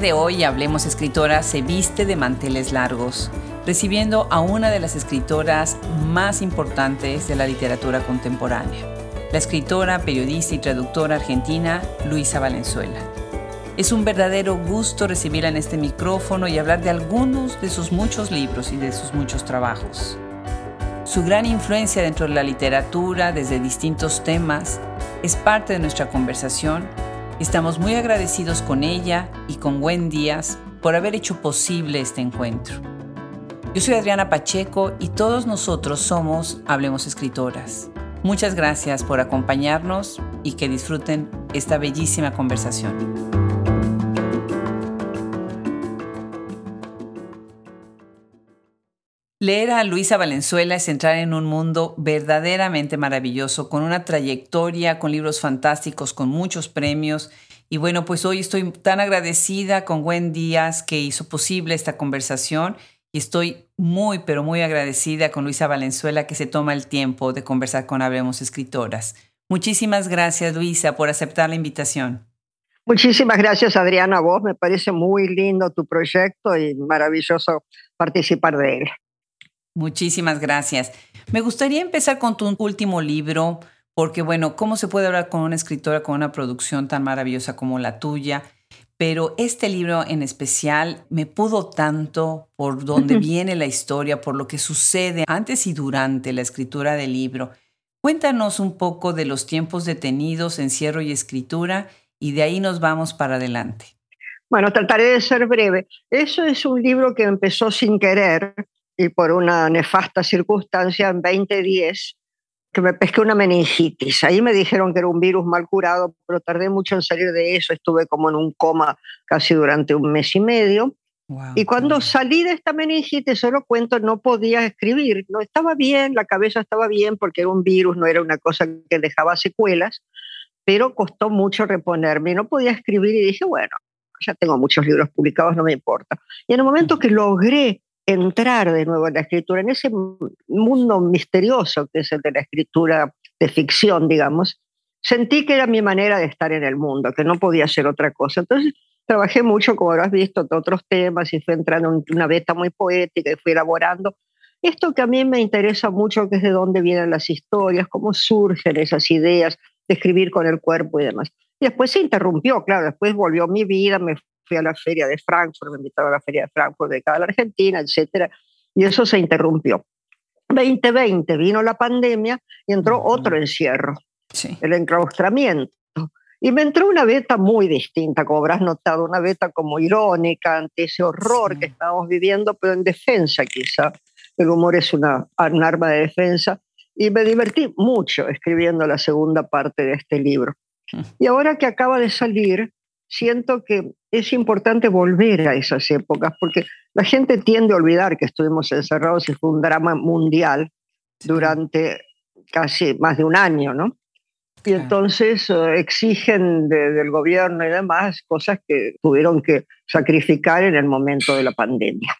De hoy Hablemos Escritora se viste de manteles largos, recibiendo a una de las escritoras más importantes de la literatura contemporánea, la escritora, periodista y traductora argentina Luisa Valenzuela. Es un verdadero gusto recibirla en este micrófono y hablar de algunos de sus muchos libros y de sus muchos trabajos. Su gran influencia dentro de la literatura desde distintos temas es parte de nuestra conversación Estamos muy agradecidos con ella y con Gwen Díaz por haber hecho posible este encuentro. Yo soy Adriana Pacheco y todos nosotros somos Hablemos Escritoras. Muchas gracias por acompañarnos y que disfruten esta bellísima conversación. Leer a Luisa Valenzuela es entrar en un mundo verdaderamente maravilloso, con una trayectoria, con libros fantásticos, con muchos premios. Y bueno, pues hoy estoy tan agradecida con Gwen Díaz que hizo posible esta conversación y estoy muy, pero muy agradecida con Luisa Valenzuela que se toma el tiempo de conversar con Hablemos Escritoras. Muchísimas gracias, Luisa, por aceptar la invitación. Muchísimas gracias, Adriana, a vos. Me parece muy lindo tu proyecto y maravilloso participar de él. Muchísimas gracias. Me gustaría empezar con tu último libro, porque bueno, ¿cómo se puede hablar con una escritora con una producción tan maravillosa como la tuya? Pero este libro en especial me pudo tanto por dónde viene la historia, por lo que sucede antes y durante la escritura del libro. Cuéntanos un poco de los tiempos detenidos, encierro y escritura, y de ahí nos vamos para adelante. Bueno, trataré de ser breve. Eso es un libro que empezó sin querer y por una nefasta circunstancia en 2010 que me pesqué una meningitis. Ahí me dijeron que era un virus mal curado, pero tardé mucho en salir de eso. Estuve como en un coma casi durante un mes y medio. y cuando salí de esta meningitis, solo cuento, no podía escribir. No estaba bien, la cabeza estaba bien porque era un virus, no era una cosa que dejaba secuelas, pero costó mucho reponerme. No podía escribir y dije, bueno, ya tengo muchos libros publicados, no me importa. Y en el momento que logré entrar de nuevo en la escritura, en ese mundo misterioso que es el de la escritura de ficción, digamos, sentí que era mi manera de estar en el mundo, que no podía ser otra cosa. Entonces trabajé mucho, como has visto, en otros temas y fui entrando en una beta muy poética y fui elaborando esto que a mí me interesa mucho, que es de dónde vienen las historias, cómo surgen esas ideas de escribir con el cuerpo y demás. Y después se interrumpió, claro, después volvió mi vida, me fui a la feria de Frankfurt, me invitaron a la feria de Frankfurt de cada Argentina, etcétera, y eso se interrumpió. 2020 vino la pandemia y entró otro encierro, el enclaustramiento. Y me entró una beta muy distinta, como habrás notado, una beta como irónica ante ese horror que estábamos viviendo, pero en defensa quizá. El humor es una, un arma de defensa. Y me divertí mucho escribiendo la segunda parte de este libro. Y ahora que acaba de salir, siento que es importante volver a esas épocas, porque la gente tiende a olvidar que estuvimos encerrados y fue un drama mundial durante casi más de un año, ¿no? Y entonces eh, exigen del gobierno y demás cosas que tuvieron que sacrificar en el momento de la pandemia.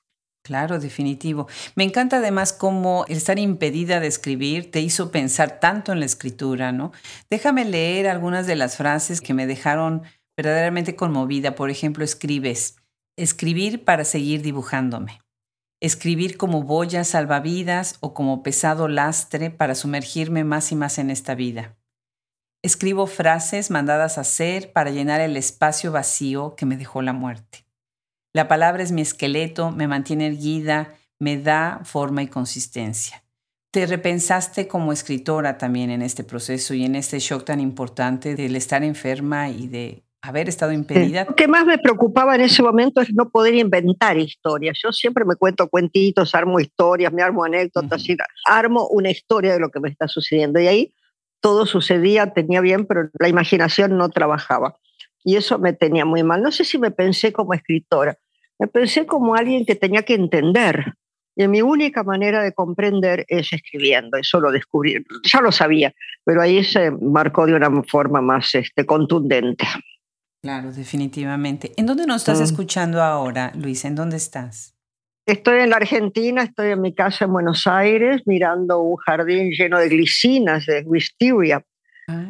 Claro, definitivo. Me encanta además cómo el estar impedida de escribir te hizo pensar tanto en la escritura, ¿no? Déjame leer algunas de las frases que me dejaron verdaderamente conmovida. Por ejemplo, escribes, escribir para seguir dibujándome. Escribir como boya salvavidas o como pesado lastre para sumergirme más y más en esta vida. Escribo frases mandadas a hacer para llenar el espacio vacío que me dejó la muerte. La palabra es mi esqueleto, me mantiene erguida, me da forma y consistencia. Te repensaste como escritora también en este proceso y en este shock tan importante del estar enferma y de haber estado impedida. Lo que más me preocupaba en ese momento es no poder inventar historias. Yo siempre me cuento cuentitos, armo historias, me armo anécdotas, armo una historia de lo que me está sucediendo. Y ahí todo sucedía, tenía bien, pero la imaginación no trabajaba. Y eso me tenía muy mal. No sé si me pensé como escritora, me pensé como alguien que tenía que entender. Y mi única manera de comprender es escribiendo, eso lo descubrí, ya lo sabía, pero ahí se marcó de una forma más este, contundente. Claro, definitivamente. ¿En dónde nos estás mm. escuchando ahora, Luis? ¿En dónde estás? Estoy en la Argentina, estoy en mi casa en Buenos Aires mirando un jardín lleno de glicinas, de wisteria,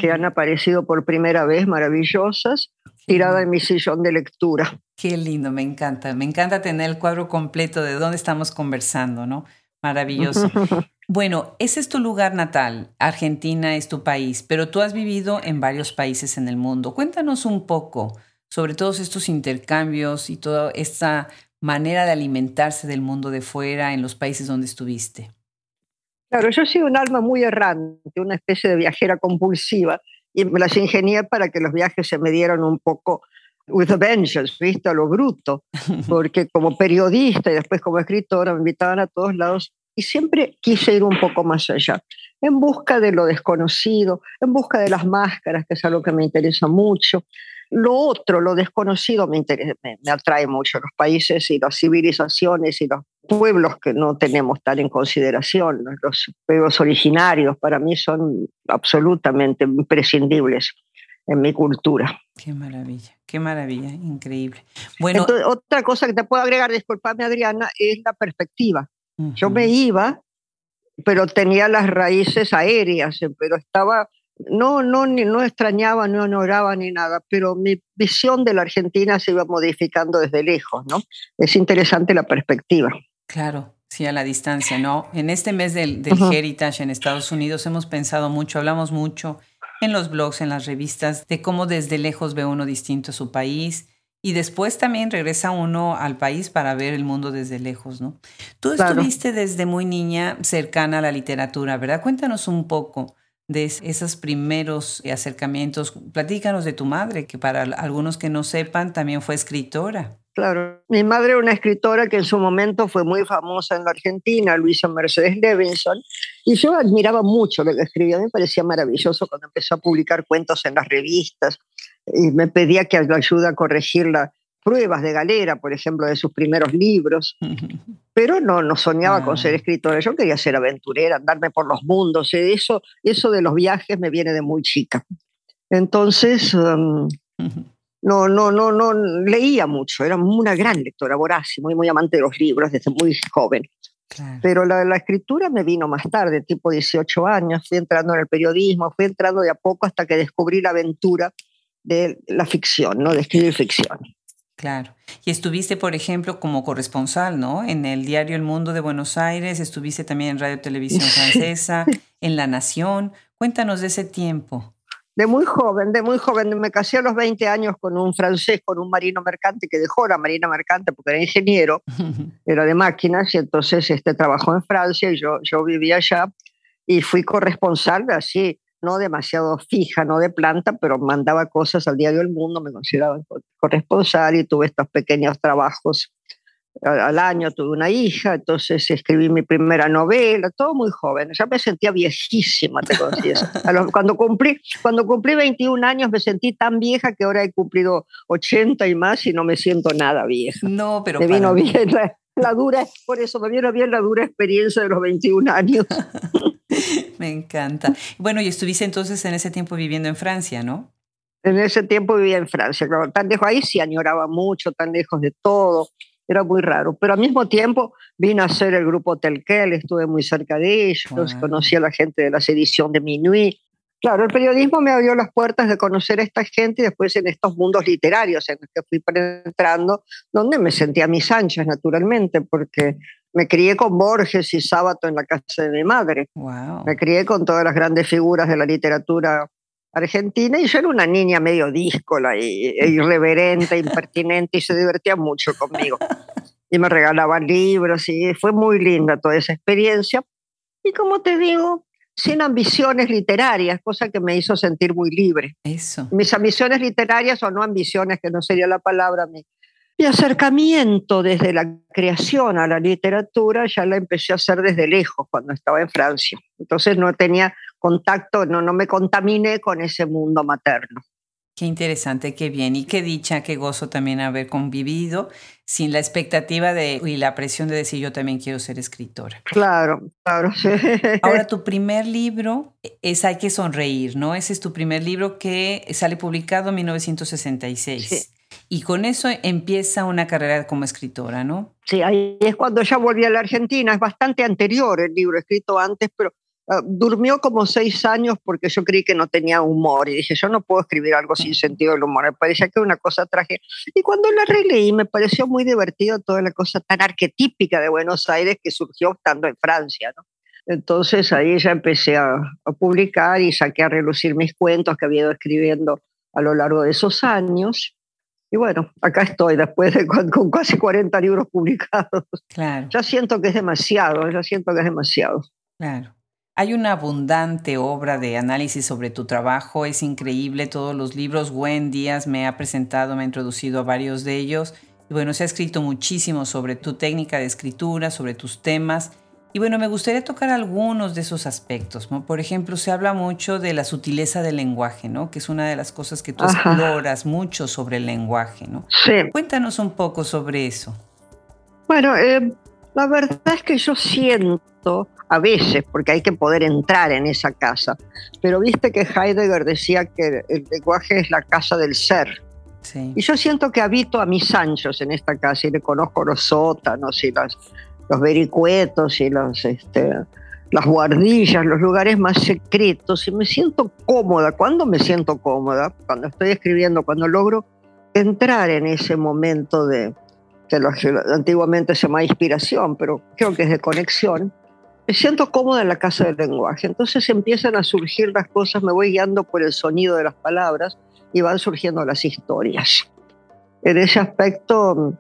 que han aparecido por primera vez, maravillosas, tirada en mi sillón de lectura. Qué lindo, me encanta. Me encanta tener el cuadro completo de dónde estamos conversando, ¿no? Maravilloso. Bueno, ese es tu lugar natal, Argentina es tu país, pero tú has vivido en varios países en el mundo. Cuéntanos un poco sobre todos estos intercambios y toda esta manera de alimentarse del mundo de fuera en los países donde estuviste. Claro, yo soy un alma muy errante, una especie de viajera compulsiva, y me las ingenié para que los viajes se me dieran un poco with a vengeance, ¿viste? A lo bruto, porque como periodista y después como escritora me invitaban a todos lados y siempre quise ir un poco más allá, en busca de lo desconocido, en busca de las máscaras, que es algo que me interesa mucho. Lo otro, lo desconocido, me, me, atrae mucho, los países y las civilizaciones y los pueblos que no tenemos tan en consideración, los pueblos originarios, para mí son absolutamente imprescindibles en mi cultura. Qué maravilla, qué maravilla, increíble. Bueno, otra cosa que te puedo agregar, disculpame Adriana, es la perspectiva. Yo me iba, pero tenía las raíces aéreas, pero estaba, no, no, no extrañaba, no honoraba ni nada, pero mi visión de la Argentina se iba modificando desde lejos, ¿no? Es interesante la perspectiva. Claro, sí, a la distancia, ¿no? En este mes del, del Heritage en Estados Unidos hemos pensado mucho, hablamos mucho en los blogs, en las revistas, de cómo desde lejos ve uno distinto a su país y después también regresa uno al país para ver el mundo desde lejos, ¿no? Tú estuviste desde muy niña cercana a la literatura, ¿verdad? Cuéntanos un poco de esos primeros acercamientos. Platícanos de tu madre, que para algunos que no sepan también fue escritora. Claro, mi madre era una escritora que en su momento fue muy famosa en la Argentina, Luisa Mercedes Levinson, y yo admiraba mucho lo que escribía, me parecía maravilloso cuando empezó a publicar cuentos en las revistas y me pedía que lo ayude a corregir las pruebas de galera, por ejemplo, de sus primeros libros, pero no, no soñaba con ser escritora, yo quería ser aventurera, andarme por los mundos, eso, eso de los viajes me viene de muy chica. Entonces... Um, no, no, no, no leía mucho, era una gran lectora, voraz, muy, muy amante de los libros desde muy joven. Pero la, la, escritura me vino más tarde, tipo 18 años, fui entrando en el periodismo, fui entrando de a poco hasta que descubrí la aventura de la ficción, ¿no? de escribir ficción. Claro. Y estuviste, por ejemplo, como corresponsal, ¿no? En el diario El Mundo de Buenos Aires, estuviste también en Radio Televisión Francesa, en La Nación. Cuéntanos de ese tiempo de muy joven, de muy joven. Me casé a los 20 años con un francés, con un marino mercante que dejó la marina mercante porque era ingeniero, era de máquinas y entonces este, trabajó en Francia y yo, yo vivía allá y fui corresponsal, así, no demasiado fija, no de planta, pero mandaba cosas al diario El Mundo, me consideraba corresponsal y tuve estos pequeños trabajos al año tuve una hija, entonces escribí mi primera novela, todo muy joven. Ya me sentía viejísima, te confieso. cuando, cumplí, cuando cumplí 21 años me sentí tan vieja que ahora he cumplido 80 y más y no me siento nada vieja. No, pero. Me vino bien la, dura, por eso me vino bien la dura experiencia de los 21 años. me encanta. Bueno, y estuviste entonces en ese tiempo viviendo en Francia, ¿no? En ese tiempo vivía en Francia, claro, tan lejos ahí sí añoraba mucho, tan lejos de todo era muy raro. Pero al mismo tiempo vine a ser el grupo Telquel, estuve muy cerca de ellos, conocí a la gente de la sedición de Minuit. Claro, el periodismo me abrió las puertas de conocer a esta gente y después en estos mundos literarios en los que fui penetrando, donde me sentía a mis anchas, naturalmente, porque me crié con Borges y Sábato en la casa de mi madre. Me crié con todas las grandes figuras de la literatura argentina y yo era una niña medio díscola y, e irreverente, impertinente y se divertía mucho conmigo. Y me regalaban libros y fue muy linda toda esa experiencia. Y como te digo, sin ambiciones literarias, cosa que me hizo sentir muy libre. Eso. Mis ambiciones literarias o no ambiciones, que no sería la palabra, mi, mi acercamiento desde la creación a la literatura ya la empecé a hacer desde lejos cuando estaba en Francia. Entonces no tenía contacto, no, no me contaminé con ese mundo materno. Qué interesante, qué bien y qué dicha, qué gozo también haber convivido sin la expectativa de y la presión de decir yo también quiero ser escritora. Claro, claro. Ahora tu primer libro es Hay que sonreír, ¿no? Ese es tu primer libro que sale publicado en 1966. Y con eso empieza una carrera como escritora, ¿no? Sí, ahí es cuando ya volví a la Argentina. Es bastante anterior el libro escrito antes, pero Ah, durmió como seis años porque yo creí que no tenía humor y dije, yo no puedo escribir algo sin sentido del humor, me parecía que era una cosa trágica. Y cuando la releí me pareció muy divertido toda la cosa tan arquetípica de Buenos Aires que surgió estando en Francia. ¿no? Entonces ahí ya empecé a, a, publicar y saqué a relucir mis cuentos que había ido escribiendo a lo largo de esos años. Y bueno, acá estoy después de con, con casi 40 libros publicados. Claro. Ya siento que es demasiado, ya siento que es demasiado. Claro. Hay una abundante obra de análisis sobre tu trabajo, es increíble todos los libros. Gwen Díaz me ha presentado, me ha introducido a varios de ellos. Y bueno, se ha escrito muchísimo sobre tu técnica de escritura, sobre tus temas. Y bueno, me gustaría tocar algunos de esos aspectos. ¿no? Por ejemplo, se habla mucho de la sutileza del lenguaje, ¿no? que es una de las cosas que tú Ajá. exploras mucho sobre el lenguaje. ¿no? Sí. Cuéntanos un poco sobre eso. Bueno, eh, la verdad es que yo siento a veces, porque hay que poder entrar en esa casa. Pero viste que Heidegger decía que el lenguaje es la casa del ser. Sí. Y yo siento que habito a mis anchos en esta casa y le conozco los sótanos y las, los vericuetos y los, este, las guardillas, los lugares más secretos y me siento cómoda. ¿Cuándo me siento cómoda? Cuando estoy escribiendo, cuando logro entrar en ese momento de que antiguamente se llama inspiración, pero creo que es de conexión me siento cómoda en la casa del lenguaje. Entonces empiezan a surgir las cosas, me voy guiando por el sonido de las palabras y van surgiendo las historias. En ese aspecto,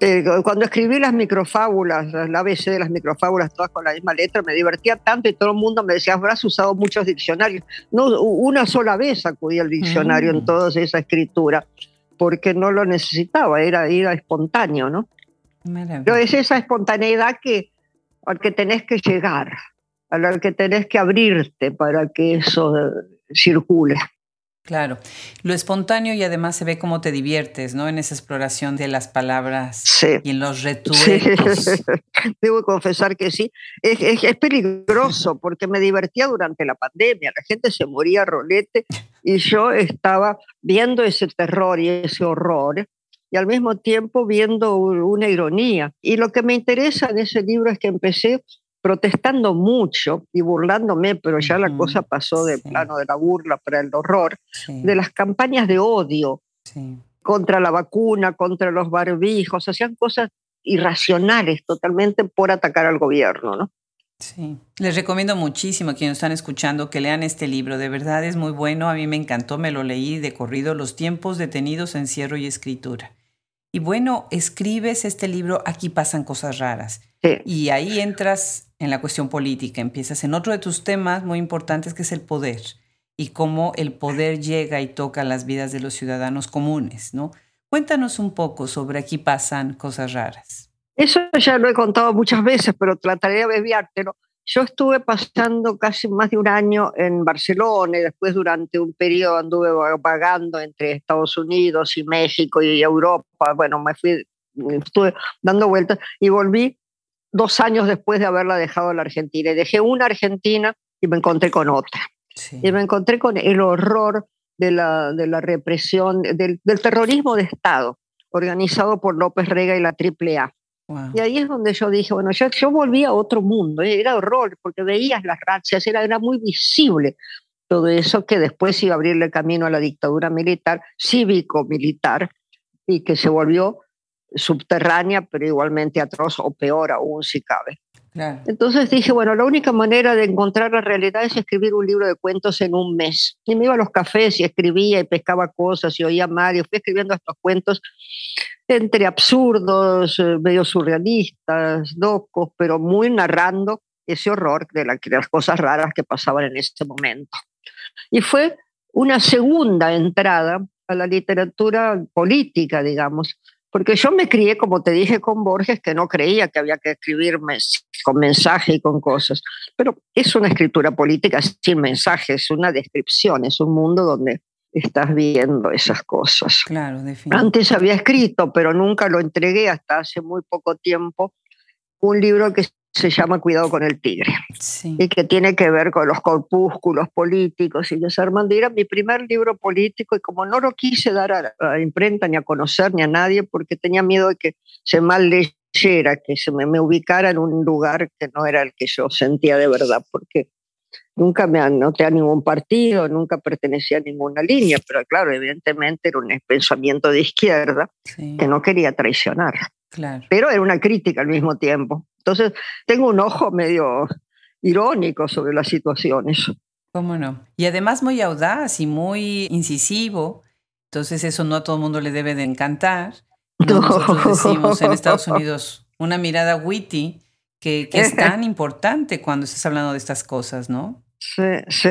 eh, cuando escribí las microfábulas, la ABC de las microfábulas, todas con la misma letra, me divertía tanto y todo el mundo me decía, habrás usado muchos diccionarios. No, una sola vez acudí al diccionario mm. en toda esa escritura, porque no lo necesitaba, era, era espontáneo, ¿no? Pero es esa espontaneidad que al que tenés que llegar, al que tenés que abrirte para que eso circule. Claro, lo espontáneo y además se ve cómo te diviertes, ¿no? En esa exploración de las palabras sí. y en los retuertos. Sí. Debo confesar que sí. Es, es, es, peligroso porque me divertía durante la pandemia. La gente se moría rolete y yo estaba viendo ese terror y ese horror y al mismo tiempo viendo una ironía. Y lo que me interesa en ese libro es que empecé protestando mucho y burlándome, pero ya la cosa pasó del sí. plano de la burla para el horror, Sí. de las campañas de odio Sí. contra la vacuna, contra los barbijos, hacían cosas irracionales totalmente por atacar al gobierno, ¿no? Sí, les recomiendo muchísimo a quienes están escuchando que lean este libro, de verdad es muy bueno, a mí me encantó, me lo leí de corrido, Los tiempos detenidos, encierro y escritura. Y bueno, escribes este libro, aquí pasan cosas raras. Sí. Y ahí entras en la cuestión política, empiezas en otro de tus temas muy importantes que es el poder y cómo el poder llega y toca las vidas de los ciudadanos comunes, ¿no? Cuéntanos un poco sobre aquí pasan cosas raras. Eso ya lo he contado muchas veces, pero trataré de abreviártelo. Yo estuve pasando casi más de un año en Barcelona y después durante un periodo anduve vagando entre Estados Unidos y México y Europa. Bueno, me fui, estuve dando vueltas y volví dos años después de haberla dejado la Argentina. Y dejé una Argentina y me encontré con otra. Sí. Y me encontré con el horror de la, de la represión, del, del terrorismo de Estado organizado por López Rega y la AAA. Wow. Y ahí es donde yo dije, bueno, yo, yo volví a otro mundo, ¿eh? era horror, porque veías las razzias, era, era muy visible todo eso que después iba a abrirle camino a la dictadura militar, cívico-militar, y que se volvió subterránea, pero igualmente atroz o peor aún si cabe. Claro. Entonces dije, bueno, la única manera de encontrar la realidad es escribir un libro de cuentos en un mes. Y me iba a los cafés y escribía y pescaba cosas y oía mal y fui escribiendo estos cuentos entre absurdos, eh, medio surrealistas, locos, pero muy narrando ese horror de, la, de las cosas raras que pasaban en ese momento. Y fue una segunda entrada a la literatura política, digamos, porque yo me crié, como te dije, con Borges, que no creía que había que escribirme con mensaje y con cosas, pero es una escritura política sin mensaje, es una descripción, es un mundo donde estás viendo esas cosas. Claro, Antes había escrito, pero nunca lo entregué hasta hace muy poco tiempo, un libro que se llama Cuidado con el Tigre sí. y que tiene que ver con los corpúsculos políticos y desarmando. Era mi primer libro político y como no lo quise dar a la imprenta ni a conocer ni a nadie porque tenía miedo de que se mal leyera, que se me, me ubicara en un lugar que no era el que yo sentía de verdad, porque Nunca me anoté a ningún partido, nunca pertenecía a ninguna línea, pero claro, evidentemente era un pensamiento de izquierda que no quería traicionar. Claro. Pero era una crítica al mismo tiempo. Entonces, tengo un ojo medio irónico sobre las situaciones. ¿Cómo no? Y además muy audaz y muy incisivo. Entonces eso no a todo el mundo le debe de encantar. Nosotros decimos en Estados Unidos una mirada witty que, que es tan importante cuando estás hablando de estas cosas, ¿no? Sí, sí.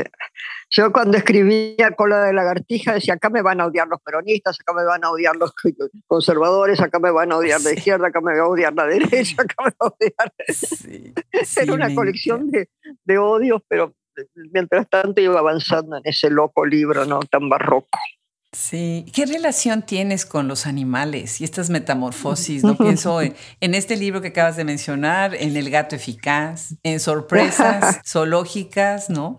Yo cuando escribía Cola de Lagartija decía, acá me van a odiar los peronistas, acá me van a odiar los conservadores, acá me van a odiar la izquierda, acá me va a odiar la derecha, acá me va a odiar... Sí, Era una colección de, de odios, pero mientras tanto iba avanzando en ese loco libro no tan barroco. Sí, ¿qué relación tienes con los animales y estas metamorfosis? No pienso en, este libro que acabas de mencionar, en El gato eficaz, en sorpresas zoológicas, ¿no?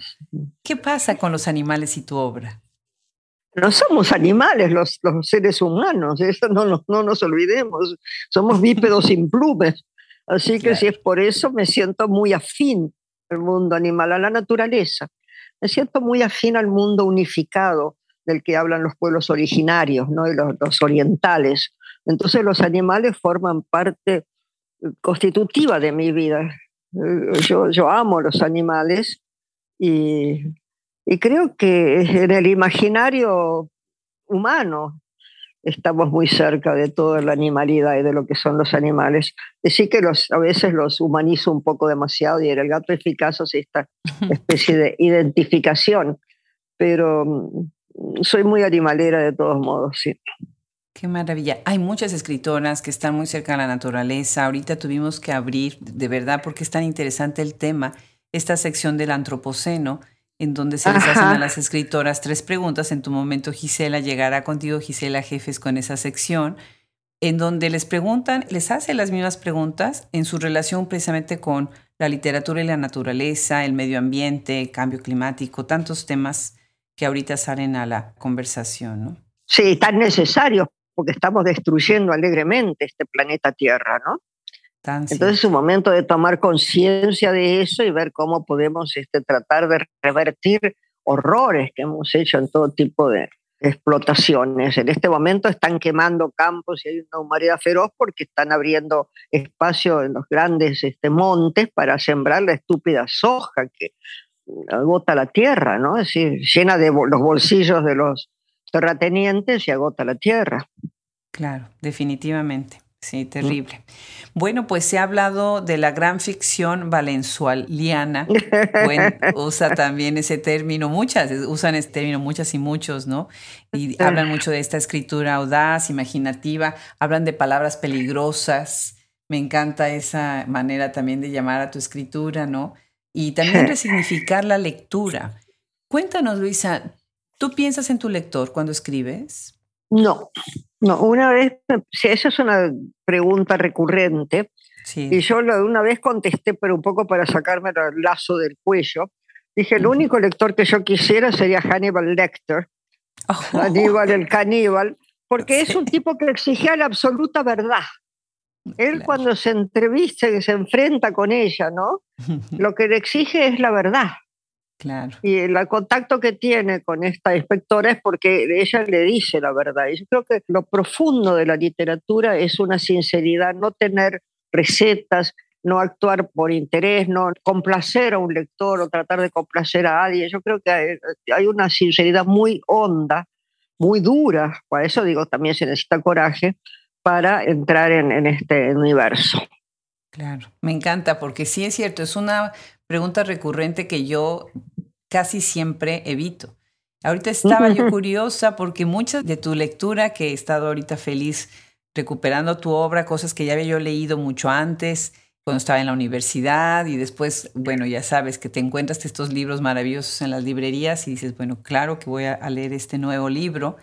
¿Qué pasa con los animales y tu obra? No somos animales los, seres humanos, eso no, no, nos olvidemos. Somos bípedos sin plumes. Así que si es por eso, me siento muy afín al mundo animal, a la naturaleza. Me siento muy afín al mundo unificado del que hablan los pueblos originarios, ¿no? y los, orientales. Entonces los animales forman parte eh, constitutiva de mi vida. Eh, yo, yo amo los animales y, y creo que en el imaginario humano estamos muy cerca de toda la animalidad y de lo que son los animales. Decir que los, a veces los humanizo un poco demasiado y en el gato eficaz es esta especie de identificación, pero soy muy animalera de todos modos, sí. Qué maravilla. Hay muchas escritoras que están muy cerca de la naturaleza. Ahorita tuvimos que abrir, de verdad, porque es tan interesante el tema, esta sección del antropoceno, en donde se les hacen a las escritoras tres preguntas. En tu momento, Gisela, llegará contigo, Gisela Jefes, con esa sección, en donde les preguntan, les hace las mismas preguntas en su relación precisamente con la literatura y la naturaleza, el medio ambiente, cambio climático, tantos temas que ahorita salen a la conversación, ¿no? Sí, tan necesario, porque estamos destruyendo alegremente este planeta Tierra, ¿no? Entonces es un momento de tomar conciencia de eso y ver cómo podemos este, tratar de revertir horrores que hemos hecho en todo tipo de explotaciones. En este momento están quemando campos y hay una humanidad feroz porque están abriendo espacio en los grandes este, montes para sembrar la estúpida soja que agota la tierra, ¿no? Es decir, llena de los bolsillos de los terratenientes y agota la tierra. Claro, definitivamente. Sí, terrible. Bueno, pues se ha hablado de la gran ficción valenzualiana. Bueno, usa también ese término, muchas usan ese término, muchas y muchos, ¿no? Y hablan mucho de esta escritura audaz, imaginativa, hablan de palabras peligrosas. Me encanta esa manera también de llamar a tu escritura, ¿no? Y también resignificar la lectura. Cuéntanos, Luisa, ¿tú piensas en tu lector cuando escribes? No, no, una vez, esa es una pregunta recurrente, y yo una vez contesté, pero un poco para sacarme el lazo del cuello, dije, el único lector que yo quisiera sería Hannibal Lecter, oh. Hannibal el caníbal, porque es un tipo que exigía la absoluta verdad. Él cuando se entrevista y se enfrenta con ella, ¿no? Lo que le exige es la verdad. Claro. Y el contacto que tiene con esta inspectora es porque ella le dice la verdad. Y yo creo que lo profundo de la literatura es una sinceridad, no tener recetas, no actuar por interés, no complacer a un lector o tratar de complacer a alguien. Yo creo que hay, una sinceridad muy honda, muy dura, por eso digo también se necesita coraje, para entrar en, este universo. Claro, me encanta porque sí es cierto, es una pregunta recurrente que yo casi siempre evito. Ahorita estaba yo curiosa porque mucha de tu lectura, que he estado ahorita feliz recuperando tu obra, cosas que ya había yo leído mucho antes, cuando estaba en la universidad y después, bueno, ya sabes que te encuentras estos libros maravillosos en las librerías y dices, bueno, claro que voy a leer este nuevo libro.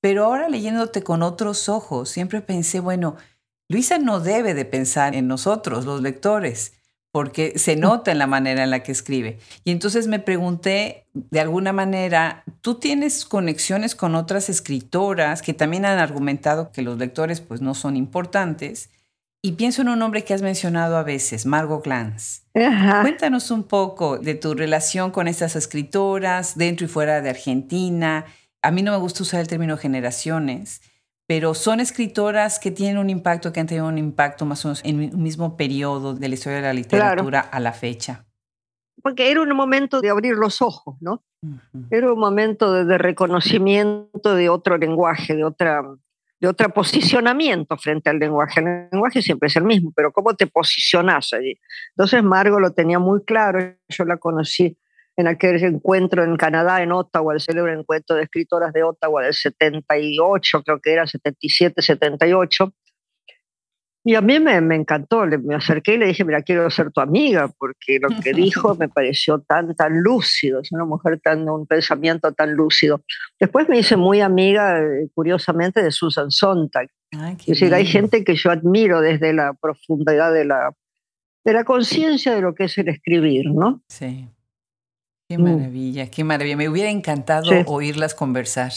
Pero ahora leyéndote con otros ojos, siempre pensé, bueno, Luisa no debe de pensar en nosotros, los lectores, porque se mm. nota en la manera en la que escribe. Y entonces me pregunté, de alguna manera, ¿tú tienes conexiones con otras escritoras que también han argumentado que los lectores pues no son importantes? Y pienso en un nombre que has mencionado a veces, Margot Glantz. Cuéntanos un poco de tu relación con estas escritoras dentro y fuera de Argentina. A mí no me gusta usar el término generaciones, pero son escritoras que tienen un impacto, que han tenido un impacto más o menos en el mismo periodo de la historia de la literatura a la fecha. Porque era un momento de abrir los ojos, ¿no? Era un momento de, reconocimiento de otro lenguaje, de otra, de otro posicionamiento frente al lenguaje. El lenguaje siempre es el mismo, pero ¿cómo te posicionas allí? Entonces Margo lo tenía muy claro, yo la conocí en aquel encuentro en Canadá, en Ottawa, el célebre encuentro de escritoras de Ottawa del 78, creo que era 77, 78, y a mí me, me encantó, me acerqué y le dije, mira, quiero ser tu amiga, porque lo que dijo me pareció tan, tan lúcido, es una mujer tan, un pensamiento tan lúcido. Después me hice muy amiga, eh, curiosamente, de Susan Sontag. es decir, hay gente que yo admiro desde la profundidad de la, de la conciencia de lo que es el escribir, ¿no? Sí. Qué maravilla, qué maravilla. Me hubiera encantado oírlas conversar.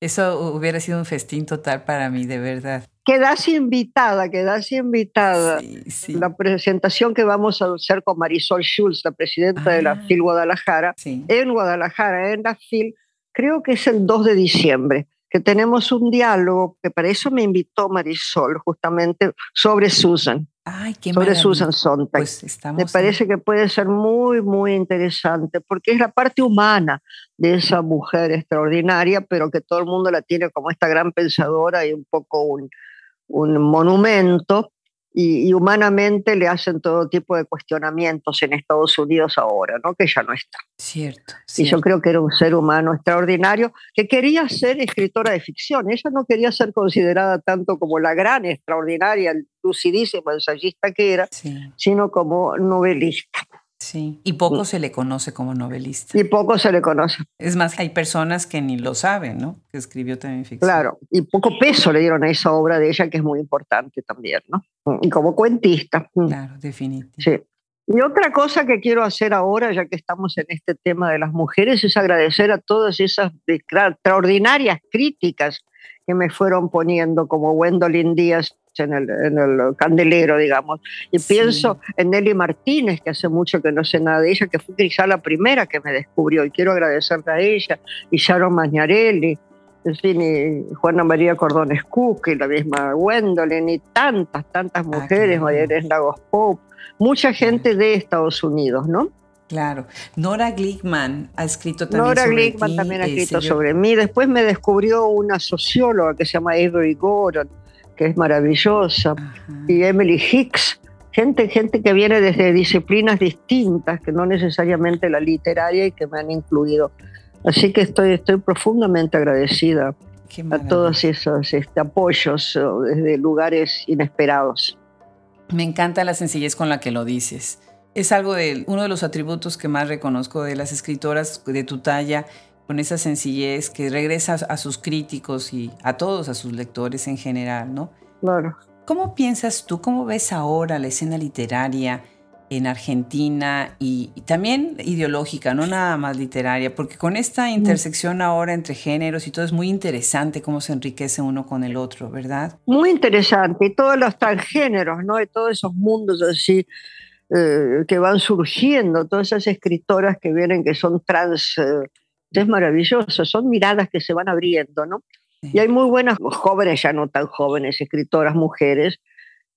Eso hubiera sido un festín total para mí, de verdad. Quedas invitada, quedas invitada. La presentación que vamos a hacer con Marisol Schulz, la presidenta de la ah. FIL Guadalajara, en Guadalajara, en la FIL, creo que es el 2 de diciembre, que tenemos un diálogo, que para eso me invitó Marisol, justamente sobre Susan. Ay, qué sobre Susan Sontag. Pues Me parece que puede ser muy, muy interesante, porque es la parte humana de esa mujer extraordinaria, pero que todo el mundo la tiene como esta gran pensadora y un poco un, un monumento, y, humanamente le hacen todo tipo de cuestionamientos en Estados Unidos ahora, ¿no? que ya no está. Cierto, Y yo creo que era un ser humano extraordinario que quería ser escritora de ficción. Ella no quería ser considerada tanto como la gran, extraordinaria, lucidísima ensayista que era, sino como novelista. Sí, y poco se le conoce como novelista. Y poco se le conoce. Es más, hay personas que ni lo saben, ¿no? Que escribió también ficción. Claro, y poco peso le dieron a esa obra de ella, que es muy importante también, ¿no? Y como cuentista. Claro, definitivamente. Sí. Y otra cosa que quiero hacer ahora, ya que estamos en este tema de las mujeres, es agradecer a todas esas extraordinarias críticas que me fueron poniendo, como Wendolyn Díaz en el, en el candelero, digamos. Y pienso en Nelly Martínez, que hace mucho que no sé nada de ella, que fue quizá la primera que me descubrió, y quiero agradecerle a ella, y Sharon Magnarelli, en fin, y Juana María Cordones Cook, y la misma Gwendolyn, y tantas, tantas ah, mujeres, María Lagos Pope, mucha gente de Estados Unidos, ¿no? Claro. Nora Glickman ha escrito también Nora Glickman también ha eh, escrito sobre mí. Después me descubrió una socióloga que se llama Avery Gordon, que es maravillosa, y Emily Hicks, gente, gente que viene desde disciplinas distintas, que no necesariamente la literaria y que me han incluido. Así que estoy, estoy profundamente agradecida a todos esos este, apoyos desde lugares inesperados. Me encanta la sencillez con la que lo dices. Es algo de uno de los atributos que más reconozco de las escritoras de tu talla con esa sencillez que regresa a sus críticos y a todos, a sus lectores en general, ¿no? Claro. ¿Cómo piensas tú, cómo ves ahora la escena literaria en Argentina y, también ideológica, no nada más literaria? Porque con esta intersección ahora entre géneros y todo es muy interesante cómo se enriquece uno con el otro, ¿verdad? Muy interesante, y todos los transgéneros, ¿no? De todos esos mundos así eh, que van surgiendo, todas esas escritoras que vienen que son trans. Eh, es maravilloso, son miradas que se van abriendo, ¿no? Y hay muy buenas jóvenes, ya no tan jóvenes, escritoras, mujeres,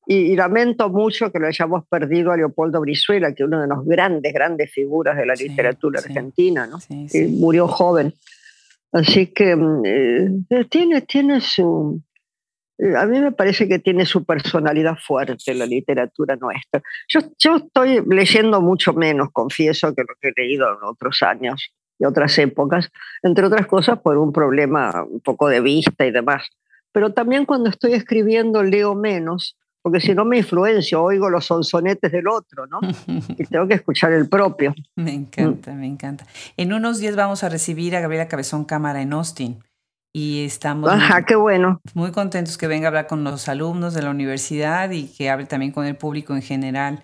y, lamento mucho que lo hayamos perdido a Leopoldo Brizuela, que es una de las grandes, grandes figuras de la literatura argentina, ¿no? Y murió joven. Así que mm, eh, tiene, tiene su... Eh, a mí me parece que tiene su personalidad fuerte la literatura nuestra. Yo, yo estoy leyendo mucho menos, confieso, que lo que he leído en otros años y otras épocas, entre otras cosas por un problema un poco de vista y demás. Pero también cuando estoy escribiendo leo menos, porque si no me influencio, oigo los sonsonetes del otro, ¿no? Y tengo que escuchar el propio. Me encanta, me encanta. En unos días vamos a recibir a Gabriela Cabezón Cámara en Austin. Y estamos Ajá, qué bueno. muy contentos que venga a hablar con los alumnos de la universidad y que hable también con el público en general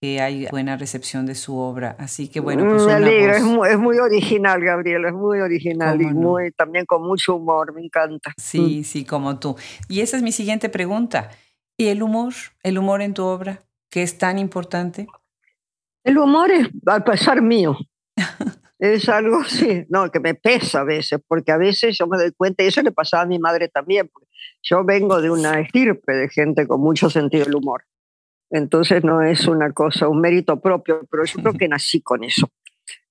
que hay buena recepción de su obra. Así que bueno, pues me alegro, es, muy, original, Gabriela, es muy original y muy, también con mucho humor, me encanta. Sí, mm. sí, como tú. Y esa es mi siguiente pregunta. ¿Y el humor? ¿El humor en tu obra? que es tan importante? El humor es al pesar mío. es algo, sí, no, que me pesa a veces, porque a veces yo me doy cuenta, y eso le pasaba a mi madre también, yo vengo de una estirpe de gente con mucho sentido del humor. Entonces no es una cosa, un mérito propio, pero yo creo que nací con eso.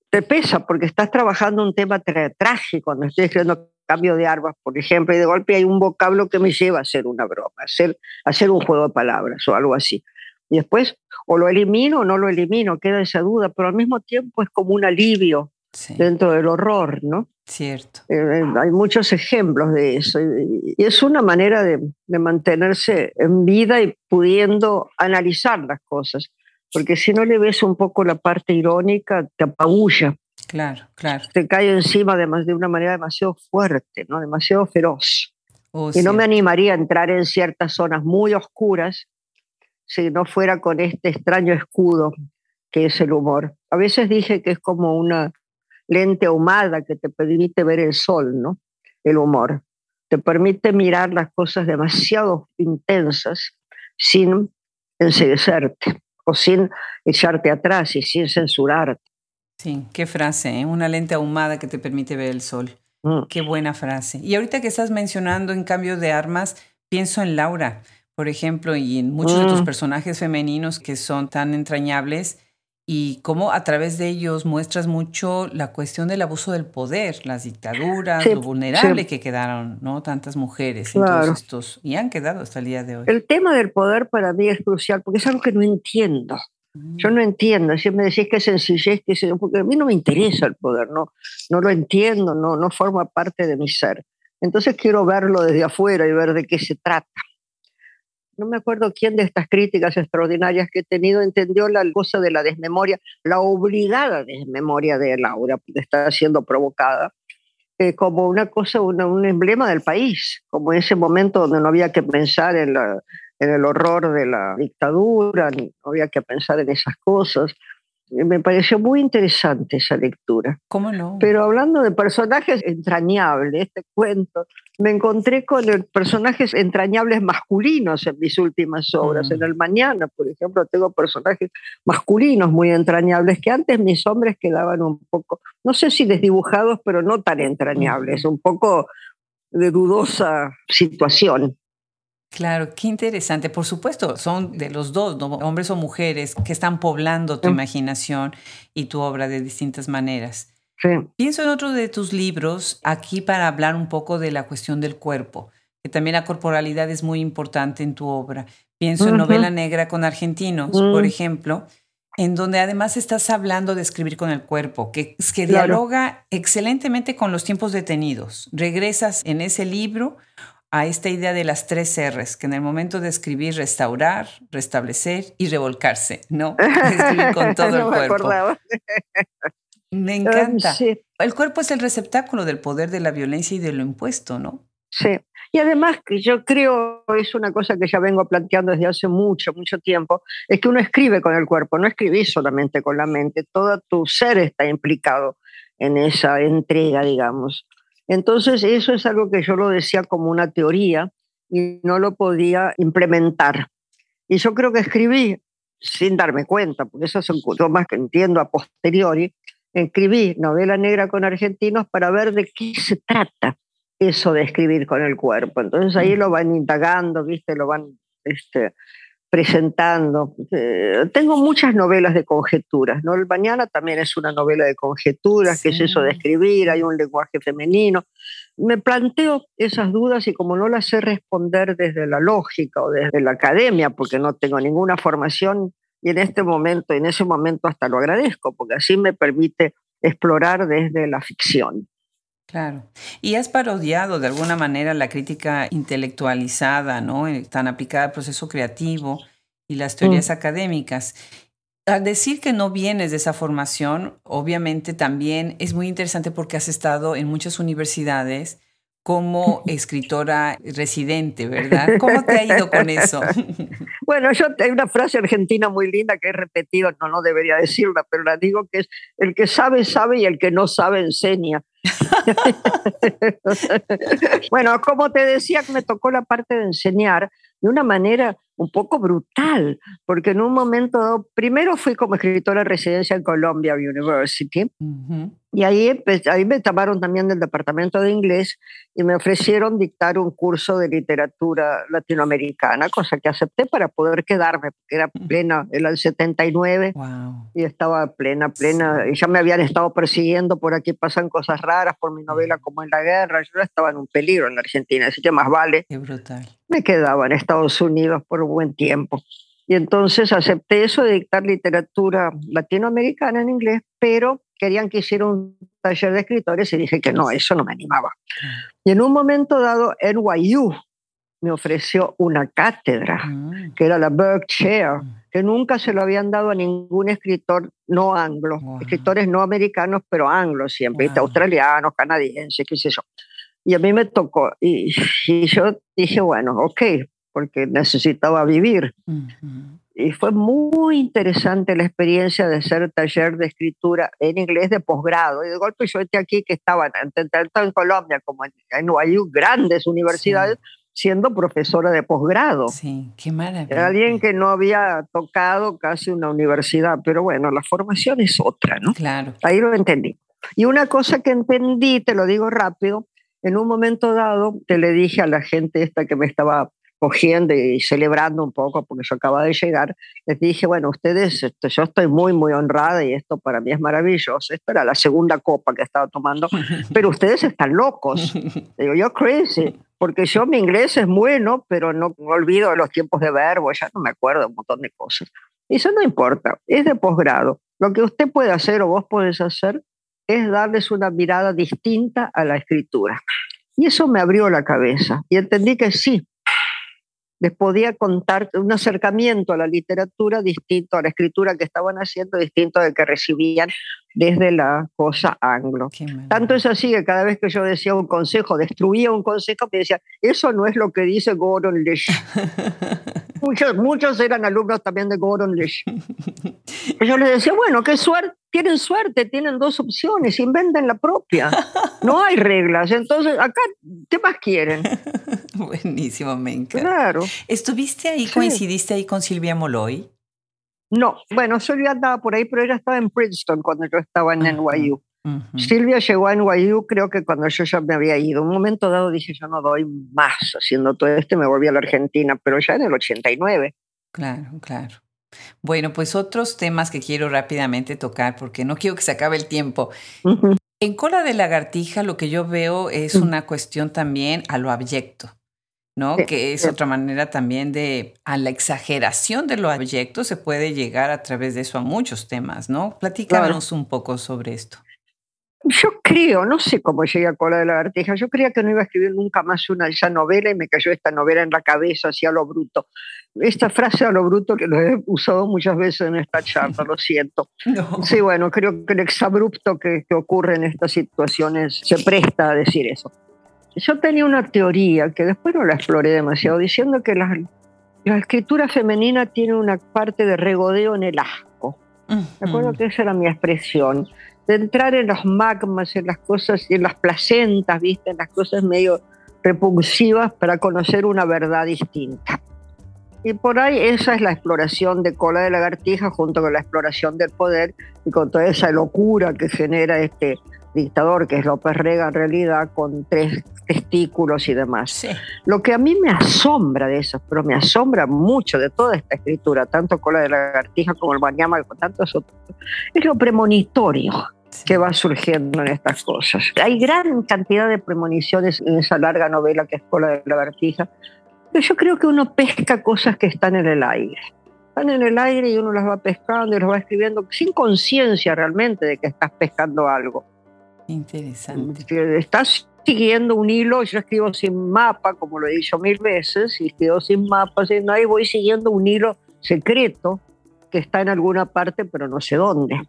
Te pesa porque estás trabajando un tema trágico, cuando estoy escribiendo cambio de armas, por ejemplo, y de golpe hay un vocablo que me lleva a hacer una broma, a hacer, a hacer un juego de palabras o algo así. Y después o lo elimino o no lo elimino, queda esa duda, pero al mismo tiempo es como un alivio dentro del horror, ¿no? Cierto. Eh, eh, hay muchos ejemplos de eso y, es una manera de, de, mantenerse en vida y pudiendo analizar las cosas, porque si no le ves un poco la parte irónica, te apabulla. Claro, claro. Te cae encima de, de una manera demasiado fuerte, ¿no? demasiado feroz. Oh, y no me animaría a entrar en ciertas zonas muy oscuras si no fuera con este extraño escudo que es el humor. A veces dije que es como una lente ahumada que te permite ver el sol, ¿no? El humor. Te permite mirar las cosas demasiado intensas sin enseguecerte o sin echarte atrás y sin censurarte. Sí, qué frase, ¿eh? una lente ahumada que te permite ver el sol. Mm. Qué buena frase. Y ahorita que estás mencionando en cambio de armas, pienso en Laura por ejemplo, y en muchos de tus mm. personajes femeninos que son tan entrañables y cómo a través de ellos muestras mucho la cuestión del abuso del poder, las dictaduras, lo vulnerable que quedaron, ¿no? Tantas mujeres estos, y han quedado hasta el día de hoy. El tema del poder para mí es crucial porque es algo que no entiendo. Yo mm. no entiendo, si me decís que sencillez, que porque a mí no me interesa el poder, no, no lo entiendo, no, no forma parte de mi ser. Entonces quiero verlo desde afuera y ver de qué se trata no me acuerdo quién de estas críticas extraordinarias que he tenido entendió la cosa de la desmemoria, la obligada desmemoria de Laura, que está siendo provocada, eh, como una cosa, un emblema del país, como ese momento donde no había que pensar en, en el horror de la dictadura, no había que pensar en esas cosas me pareció muy interesante esa lectura. ¿Cómo no? Pero hablando de personajes entrañables, este cuento, me encontré con personajes entrañables masculinos en mis últimas obras. Mm. En El Mañana, por ejemplo, tengo personajes masculinos muy entrañables que antes mis hombres quedaban un poco, no sé si desdibujados, pero no tan entrañables, un poco de dudosa situación. Claro, qué interesante. Por supuesto, son de los dos, hombres o mujeres, que están poblando tu imaginación y tu obra de distintas maneras. Pienso en otro de tus libros, aquí para hablar un poco de la cuestión del cuerpo, que también la corporalidad es muy importante en tu obra. Pienso en Novela Negra con Argentinos, por mm. ejemplo, en donde además estás hablando de escribir con el cuerpo, que, que dialoga excelentemente con los tiempos detenidos. Regresas en ese libro a esta idea de las tres R's, que en el momento de escribir, restaurar, restablecer y revolcarse, ¿no? Escribir con todo el cuerpo. Me encanta. El cuerpo es el receptáculo del poder de la violencia y de lo impuesto, ¿no? Sí. Y además, que yo creo, es una cosa que ya vengo planteando desde hace mucho, mucho tiempo, es que uno escribe con el cuerpo, no escribís solamente con la mente, todo tu ser está implicado en esa entrega, digamos. Entonces, eso es algo que yo lo decía como una teoría y no lo podía implementar. Y yo creo que escribí, sin darme cuenta, porque eso son más que entiendo a posteriori, escribí novela negra con argentinos para ver de qué se trata eso de escribir con el cuerpo. Entonces ahí mm. lo van indagando, ¿viste? Lo van este, presentando. Eh, tengo muchas novelas de conjeturas, ¿no? El Mañana también es una novela de conjeturas, que es eso de escribir, hay un lenguaje femenino. Me planteo esas dudas y como no las sé responder desde la lógica o desde la academia, porque no tengo ninguna formación, y en este momento, en ese momento hasta lo agradezco, porque así me permite explorar desde la ficción. Claro. Y has parodiado de alguna manera la crítica intelectualizada, ¿no? Eh, tan aplicada al proceso creativo y las teorías mm. académicas. Al decir que no vienes de esa formación, obviamente también es muy interesante porque has estado en muchas universidades como escritora residente, ¿verdad? ¿Cómo te ha ido con eso? Bueno, yo hay una frase argentina muy linda que he repetido, no, no debería decirla, pero la digo que es, el que sabe, sabe y el que no sabe, enseña. bueno, como te decía, me tocó la parte de enseñar de una manera un poco brutal, porque en un momento dado, primero fui como escritora de residencia en Columbia University, y ahí, ahí me llamaron también del departamento de inglés y me ofrecieron dictar un curso de literatura latinoamericana, cosa que acepté para poder quedarme, porque era plena, era el 79 y estaba plena, plena, y ya me habían estado persiguiendo por aquí, pasan cosas raras por mi novela como en la guerra, yo estaba en un peligro en Argentina, así que más vale. Qué brutal. Me quedaba en Estados Unidos por un buen tiempo. Y entonces acepté eso de dictar literatura latinoamericana en inglés, pero querían que hiciera un taller de escritores y dije que no, eso no me animaba. Y en un momento dado, NYU me ofreció una cátedra, mm. que era la Berg Chair, mm. que nunca se lo habían dado a ningún escritor no anglo, escritores no americanos, pero anglo siempre, australianos, canadienses, qué sé yo. Y a mí me tocó, y, y yo dije, bueno, ok, porque necesitaba vivir y fue muy interesante la experiencia de hacer taller de escritura en inglés de posgrado. Y de golpe yo estoy aquí que estaba tanto en Colombia como en, NYU, grandes universidades, siendo profesora de posgrado. Sí, qué maravilla. Era alguien que no había tocado casi una universidad, pero bueno, la formación es otra, ¿no? Claro. Ahí lo entendí. Y una cosa que entendí, te lo digo rápido, en un momento dado te le dije a la gente esta que me estaba cogiendo y celebrando un poco porque yo acaba de llegar, les dije, bueno, ustedes, este, yo estoy muy, muy honrada y esto para mí es maravilloso. Esto era la segunda copa que estaba tomando, pero ustedes están locos. Digo, yo crazy, porque yo mi inglés es bueno, pero no me olvido los tiempos de verbo, ya no me acuerdo un montón de cosas. Y eso no importa, es de posgrado. Lo que usted puede hacer o vos podés hacer es darles una mirada distinta a la escritura. Y eso me abrió la cabeza y entendí que sí, les podía contar un acercamiento a la literatura distinto a la escritura que estaban haciendo, distinto del que recibían desde la cosa anglo. Tanto es así que cada vez que yo decía un consejo, destruía un consejo, me decía, eso no es lo que dice Gordon Lish. muchos, muchos eran alumnos también de Gordon Lish. yo les decía, bueno, qué suerte, tienen suerte, tienen dos opciones, inventen la propia. No hay reglas. Entonces, acá, ¿qué más quieren? Buenísimo, me encanta. Claro. ¿Estuviste ahí, coincidiste ahí con Silvia Moloy? No, bueno, Silvia andaba por ahí, pero ella estaba en Princeton cuando yo estaba en NYU. Silvia llegó a NYU, creo que cuando yo ya me había ido. Un momento dado dije, yo no doy más haciendo todo esto, me volví a la Argentina, pero ya en el 89. Claro, claro. Bueno, pues otros temas que quiero rápidamente tocar, porque no quiero que se acabe el tiempo. En Cola de Lagartija lo que yo veo es mm. una cuestión también a lo abyecto. ¿no? que es otra manera también de, a la exageración de lo abyecto se puede llegar a través de eso a muchos temas, ¿no? Platícanos un poco sobre esto. Yo creo, no sé cómo llegué a Cola de la Vertija, yo creía que no iba a escribir nunca más una esa novela y me cayó esta novela en la cabeza, así a lo bruto. Esta frase a lo bruto que lo he usado muchas veces en esta charla, lo siento. Sí, bueno, creo que el exabrupto que, que ocurre en estas situaciones se presta a decir eso. Yo tenía una teoría que después no la exploré demasiado, diciendo que la, la escritura femenina tiene una parte de regodeo en el asco. Me acuerdo que esa era mi expresión de entrar en los magmas, en las cosas, en las placentas, ¿viste? en las cosas medio repulsivas para conocer una verdad distinta. Y por ahí esa es la exploración de cola de lagartija junto con la exploración del poder y con toda esa locura que genera este dictador que es López Rega en realidad con tres testículos y demás. Lo que a mí me asombra de eso, pero me asombra mucho de toda esta escritura, tanto cola de lagartija como el Banyama, con tantos otros, es lo premonitorio que va surgiendo en estas cosas. Hay gran cantidad de premoniciones en esa larga novela que es Cola de la Vertija, pero yo creo que uno pesca cosas que están en el aire. Están en el aire y uno las va pescando y las va escribiendo sin conciencia realmente de que estás pescando algo. Interesante. Estás siguiendo un hilo, yo escribo sin mapa, como lo he dicho mil veces, y escribo sin mapa, ahí voy siguiendo un hilo secreto que está en alguna parte, pero no sé dónde.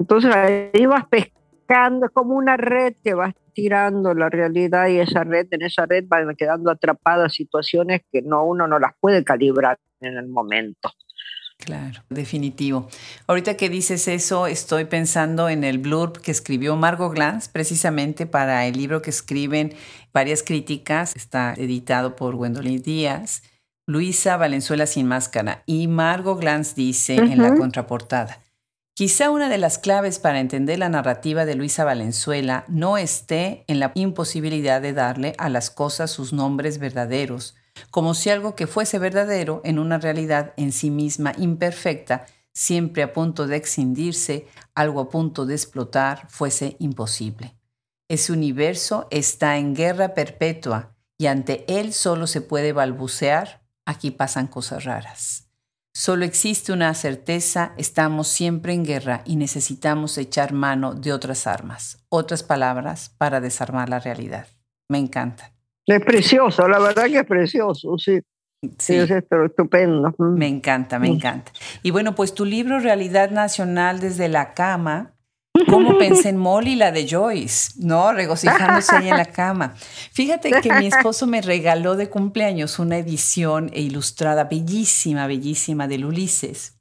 Entonces ahí vas pescando, es como una red que vas tirando la realidad y esa red, en esa red van quedando atrapadas situaciones que no uno no las puede calibrar en el momento. Claro, definitivo. Ahorita que dices eso, estoy pensando en el blurb que escribió Margot Glantz precisamente para el libro que escriben varias críticas. Está editado por Gwendolyn Díaz Luisa Valenzuela sin máscara y Margot Glantz dice en la contraportada, quizá una de las claves para entender la narrativa de Luisa Valenzuela no esté en la imposibilidad de darle a las cosas sus nombres verdaderos, como si algo que fuese verdadero en una realidad en sí misma imperfecta, siempre a punto de excindirse, algo a punto de explotar, fuese imposible. Ese universo está en guerra perpetua y ante él solo se puede balbucear, aquí pasan cosas raras. Solo existe una certeza, estamos siempre en guerra y necesitamos echar mano de otras armas, otras palabras para desarmar la realidad. Me encanta. Es precioso, la verdad que es precioso, sí. Sí, es estupendo. Me encanta, me mm. encanta. Y bueno, pues tu libro Realidad Nacional desde la cama, ¿cómo pensé en Molly, la de Joyce? ¿No? Regocijándose ahí en la cama. Fíjate que mi esposo me regaló de cumpleaños una edición ilustrada bellísima, bellísima del Ulises.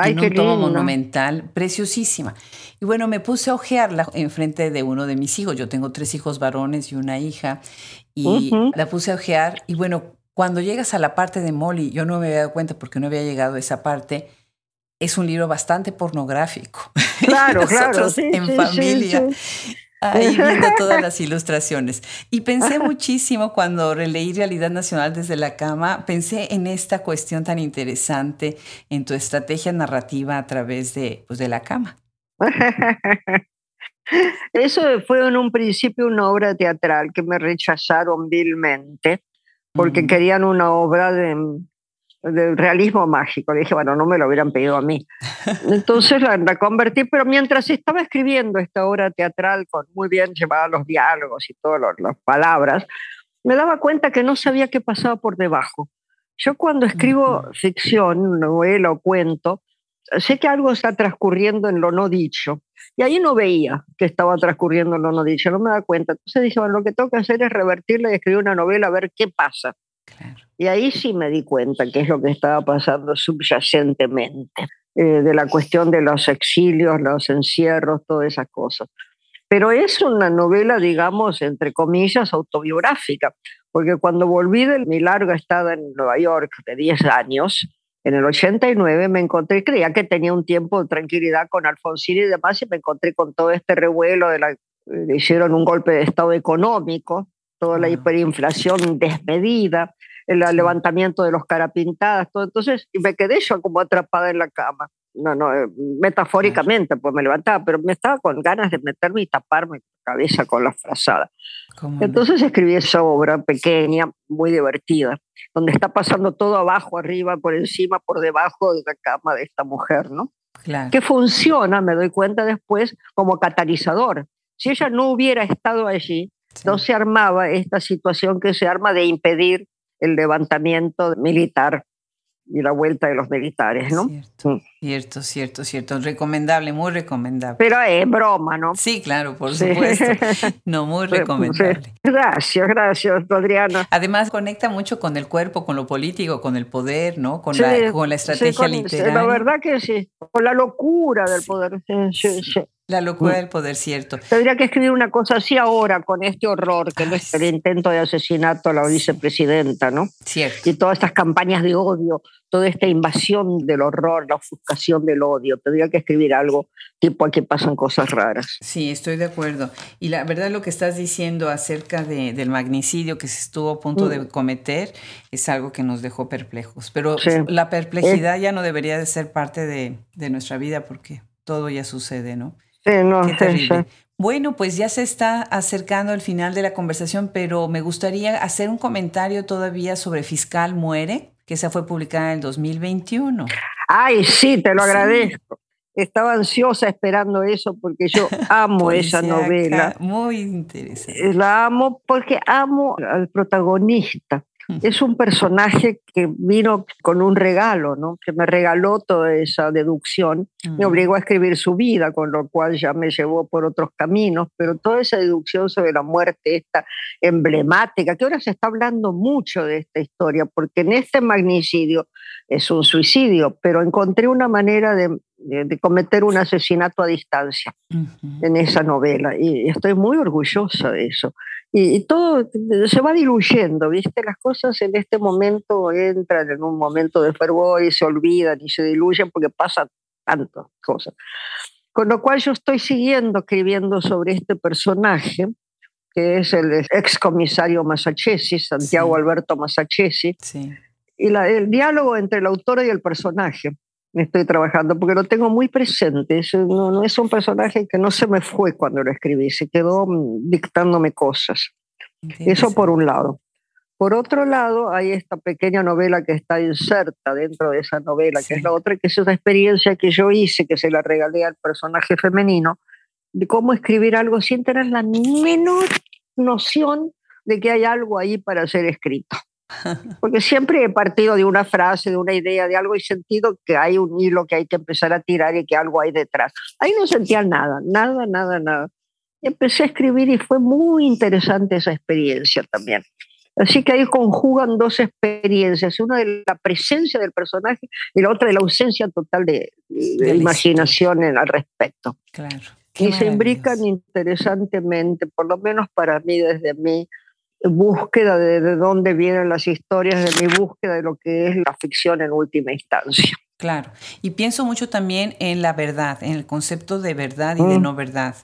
Ay, en un tomo monumental, preciosísima. Y bueno, me puse a ojearla enfrente de uno de mis hijos. Yo tengo tres hijos varones y una hija. Y la puse a ojear. Y bueno, cuando llegas a la parte de Molly, yo no me había dado cuenta porque no había llegado a esa parte, es un libro bastante pornográfico. Claro, claro. en familia. ahí viendo todas las ilustraciones. Y pensé muchísimo cuando releí Realidad Nacional desde la cama, pensé en esta cuestión tan interesante, en tu estrategia narrativa a través de, pues, de la cama. Eso fue en un principio una obra teatral que me rechazaron vilmente porque querían una obra de, realismo mágico. Le dije, bueno, no me lo hubieran pedido a mí. Entonces la, convertí, pero mientras estaba escribiendo esta obra teatral con muy bien llevados los diálogos y todas las palabras, me daba cuenta que no sabía qué pasaba por debajo. Yo cuando escribo ficción, novela o cuento, sé que algo está transcurriendo en lo no dicho. Y ahí no veía que estaba transcurriendo en lo no dicho, no me da cuenta. Entonces dije, bueno, lo que tengo que hacer es revertirla y escribir una novela a ver qué pasa. Y ahí sí me di cuenta qué es lo que estaba pasando subyacentemente, eh, de la cuestión de los exilios, los encierros, todas esas cosas. Pero es una novela, digamos, entre comillas, autobiográfica, porque cuando volví de mi larga estada en Nueva York de 10 años, en el 89 me encontré, creía que tenía un tiempo de tranquilidad con Alfonsín y demás, y me encontré con todo este revuelo de la, le hicieron un golpe de estado económico, toda la hiperinflación desmedida, el levantamiento de los carapintadas, todo. Entonces, me quedé yo como atrapada en la cama. No, no, eh, metafóricamente, pues me levantaba, pero me estaba con ganas de meterme y taparme la cabeza con la frazada. Entonces escribí esa obra pequeña, muy divertida, donde está pasando todo abajo, arriba, por encima, por debajo de la cama de esta mujer, ¿no? Claro. Que funciona, me doy cuenta después, como catalizador. Si ella no hubiera estado allí, no se armaba esta situación que se arma de impedir el levantamiento militar y la vuelta de los militares, ¿no? Cierto, mm. cierto, cierto, cierto. Recomendable, muy recomendable. Pero es broma, ¿no? Sí, claro, por supuesto. No, muy recomendable. Gracias, gracias, Adriana. Además, conecta mucho con el cuerpo, con lo político, con el poder, ¿no? Con, la, con la estrategia literaria. La verdad que sí, con la locura del poder. Sí, sí. La locura del poder, cierto. Tendría que escribir una cosa así ahora, con este horror, que es el intento de asesinato a la vicepresidenta, ¿no? Cierto. Y todas estas campañas de odio, toda esta invasión del horror, la ofuscación del odio. Tendría que escribir algo tipo aquí pasan cosas raras. Sí, estoy de acuerdo. Y la verdad lo que estás diciendo acerca del magnicidio que se estuvo a punto de mm. cometer es algo que nos dejó perplejos. Pero la perplejidad ya no debería de ser parte de, de nuestra vida porque todo ya sucede, ¿no? Bueno, pues ya se está acercando el final de la conversación, pero me gustaría hacer un comentario todavía sobre Fiscal Muere, que esa fue publicada en el 2021. Ay, sí, te lo agradezco. Estaba ansiosa esperando eso porque yo amo esa novela. Muy interesante. La amo porque amo al protagonista. Es un personaje que vino con un regalo, ¿no? que me regaló toda esa deducción, me obligó a escribir su vida, con lo cual ya me llevó por otros caminos, pero toda esa deducción sobre la muerte, esta emblemática, que ahora se está hablando mucho de esta historia, porque en este magnicidio es un suicidio, pero encontré una manera de, cometer un asesinato a distancia en esa novela y estoy muy orgullosa de eso. Y, todo se va diluyendo, ¿viste? Las cosas en este momento entran en un momento de fervor y se olvidan y se diluyen porque pasan tantas cosas. Con lo cual yo estoy siguiendo escribiendo sobre este personaje, que es el ex comisario Masachesi, Santiago Alberto Masachesi, y el diálogo entre el autor y el personaje estoy trabajando, porque lo tengo muy presente. no, no, es un personaje que no se me fue cuando lo escribí, se quedó mm, dictándome cosas. Eso por un lado. Por otro lado, hay esta pequeña novela que está inserta dentro de esa novela, que es la otra, que es esa experiencia que yo hice, que se la regalé al personaje femenino, de cómo escribir algo sin tener la menor noción de que hay algo ahí para ser escrito. Porque siempre he partido de una frase, de una idea, de algo y sentido que hay un hilo que hay que empezar a tirar y que algo hay detrás. Ahí no sentía nada, nada, nada, nada. Empecé a escribir y fue muy interesante esa experiencia también. Así que ahí conjugan dos experiencias, una de la presencia del personaje y la otra de la ausencia total de, imaginación al respecto. Claro. Y se imbrican interesantemente, por lo menos para mí, desde mí, búsqueda de, de, dónde vienen las historias, de mi búsqueda de lo que es la ficción en última instancia. Claro, y pienso mucho también en la verdad, en el concepto de verdad y de mm. no verdad,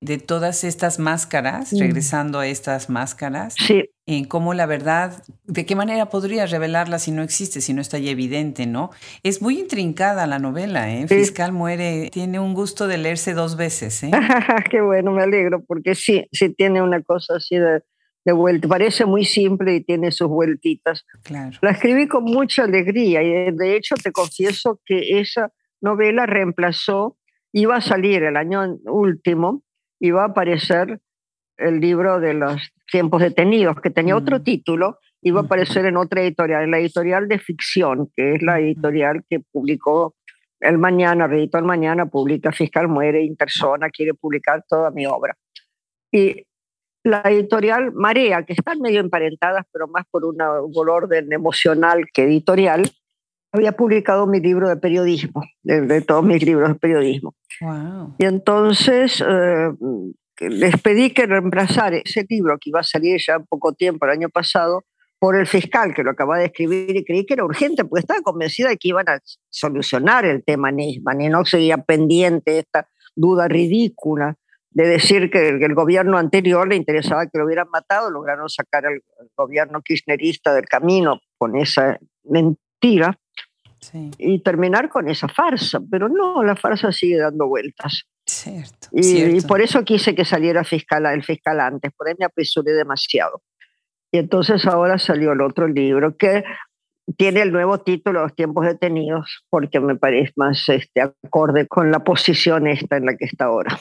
de todas estas máscaras, mm. regresando a estas máscaras, sí. en cómo la verdad, de qué manera podría revelarla si no existe, si no está ya evidente, ¿no? Es muy intrincada la novela, ¿eh? Fiscal muere, tiene un gusto de leerse dos veces, ¿eh? qué bueno, me alegro, porque sí, sí tiene una cosa así de de vuelta. Parece muy simple y tiene sus vueltitas. Claro. La escribí con mucha alegría y eh, de hecho te confieso que esa novela reemplazó, iba a salir el año último, iba a aparecer el libro de los tiempos detenidos, que tenía otro título, iba a aparecer en otra editorial, en la editorial de ficción, que es la editorial que publicó El Mañana, Redito El Mañana, publica Fiscal Muere, Intersona, quiere publicar toda mi obra. Y la editorial Marea, que están medio emparentadas, pero más por un orden emocional que editorial, había publicado mi libro de periodismo, de, todos mis libros de periodismo. Y entonces eh, les pedí que reemplazar ese libro que iba a salir ya poco tiempo, el año pasado, por el fiscal que lo acababa de escribir y creí que era urgente porque estaba convencida de que iban a solucionar el tema Nisman y no seguía pendiente esta duda ridícula de decir que el, gobierno anterior le interesaba que lo hubieran matado, lograron sacar al, gobierno kirchnerista del camino con esa mentira y terminar con esa farsa. Pero no, la farsa sigue dando vueltas. Cierto, y, por eso quise que saliera fiscal, el fiscal antes, por ahí me apresuré demasiado. Y entonces ahora salió el otro libro que tiene el nuevo título, Los tiempos detenidos, porque me parece más este, acorde con la posición esta en la que está ahora.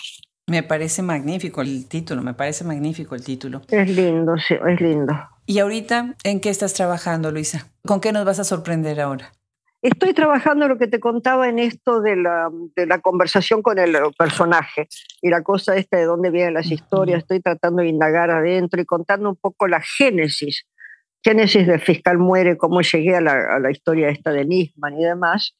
Me parece magnífico el título, me parece magnífico el título. Es lindo, sí, es lindo. ¿Y ahorita en qué estás trabajando, Luisa? ¿Con qué nos vas a sorprender ahora? Estoy trabajando lo que te contaba en esto de la, de la conversación con el personaje y la cosa esta de dónde vienen las historias. Estoy tratando de indagar adentro y contando un poco la génesis, génesis de Fiscal Muere, cómo llegué a la, a la historia esta de Nisman y demás.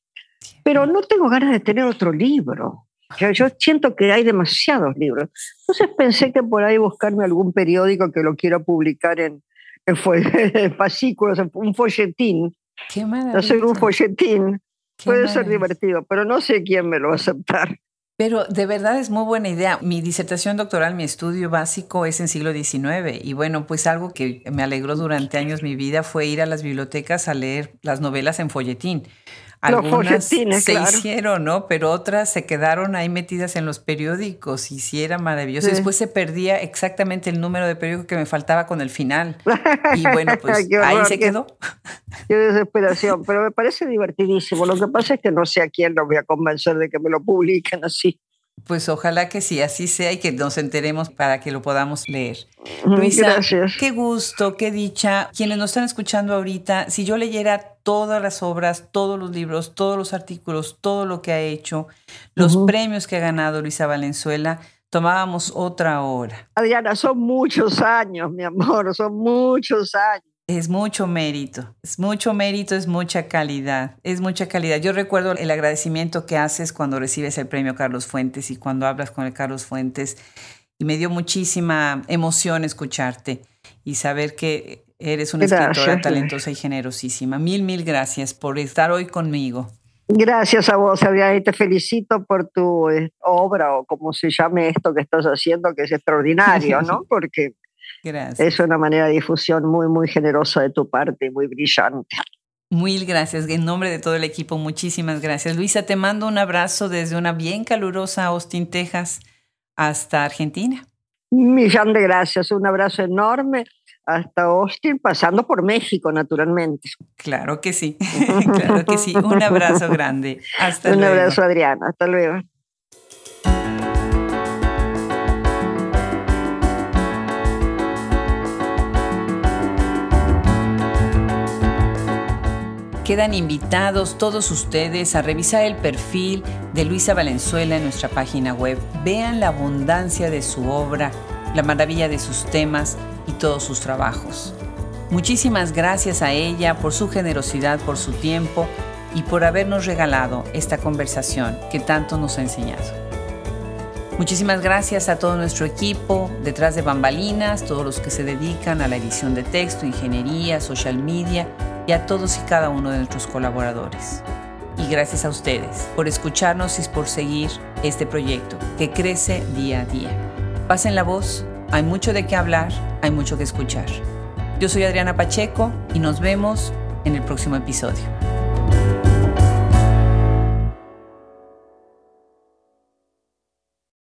Pero no tengo ganas de tener otro libro. Yo, siento que hay demasiados libros. Entonces pensé que por ahí buscarme algún periódico que lo quiera publicar en, en, fascículos, un folletín. Qué Hacer un folletín puede ser divertido, pero no sé quién me lo va a aceptar. Pero de verdad es muy buena idea. Mi disertación doctoral, mi estudio básico es en siglo XIX y bueno, pues algo que me alegró durante años mi vida fue ir a las bibliotecas a leer las novelas en folletín. Algunas se hicieron, ¿no? Pero otras se quedaron ahí metidas en los periódicos y sí era maravilloso. Después se perdía exactamente el número de periódico que me faltaba con el final. Y bueno, pues ahí se quedó. Qué desesperación, pero me parece divertidísimo. Lo que pasa es que no sé a quién lo voy a convencer de que me lo publiquen así. Pues ojalá que sí, así sea y que nos enteremos para que lo podamos leer. Luisa, Gracias. qué gusto, qué dicha. Quienes nos están escuchando ahorita, si yo leyera todas las obras, todos los libros, todos los artículos, todo lo que ha hecho, los premios que ha ganado Luisa Valenzuela, tomábamos otra hora. Adriana, son muchos años, mi amor, son muchos años. Es mucho mérito, es mucho mérito, es mucha calidad, es mucha calidad. Yo recuerdo el agradecimiento que haces cuando recibes el premio Carlos Fuentes y cuando hablas con el Carlos Fuentes y me dio muchísima emoción escucharte y saber que eres una escritora talentosa y generosísima. Mil, mil gracias por estar hoy conmigo. Gracias a vos, Adriana, y te felicito por tu eh, obra o como se llame esto que estás haciendo, que es extraordinario, ¿no? Porque es una manera de difusión muy, muy generosa de tu parte y muy brillante. Mil gracias. En nombre de todo el equipo, muchísimas gracias. Luisa, te mando un abrazo desde una bien calurosa Austin, Texas, hasta Argentina. Un millón de gracias. Un abrazo enorme hasta Austin, pasando por México, naturalmente. Claro que sí, claro que sí. Un abrazo grande. Hasta Un luego. Un abrazo, Adriana. Hasta luego. Quedan invitados todos ustedes a revisar el perfil de Luisa Valenzuela en nuestra página web. Vean la abundancia de su obra, la maravilla de sus temas y todos sus trabajos. Muchísimas gracias a ella por su generosidad, por su tiempo y por habernos regalado esta conversación que tanto nos ha enseñado. Muchísimas gracias a todo nuestro equipo detrás de bambalinas, todos los que se dedican a la edición de texto, ingeniería, social media y a todos y cada uno de nuestros colaboradores. Y gracias a ustedes por escucharnos y por seguir este proyecto que crece día a día. Pasen la voz, hay mucho de qué hablar, hay mucho que escuchar. Yo soy Adriana Pacheco y nos vemos en el próximo episodio.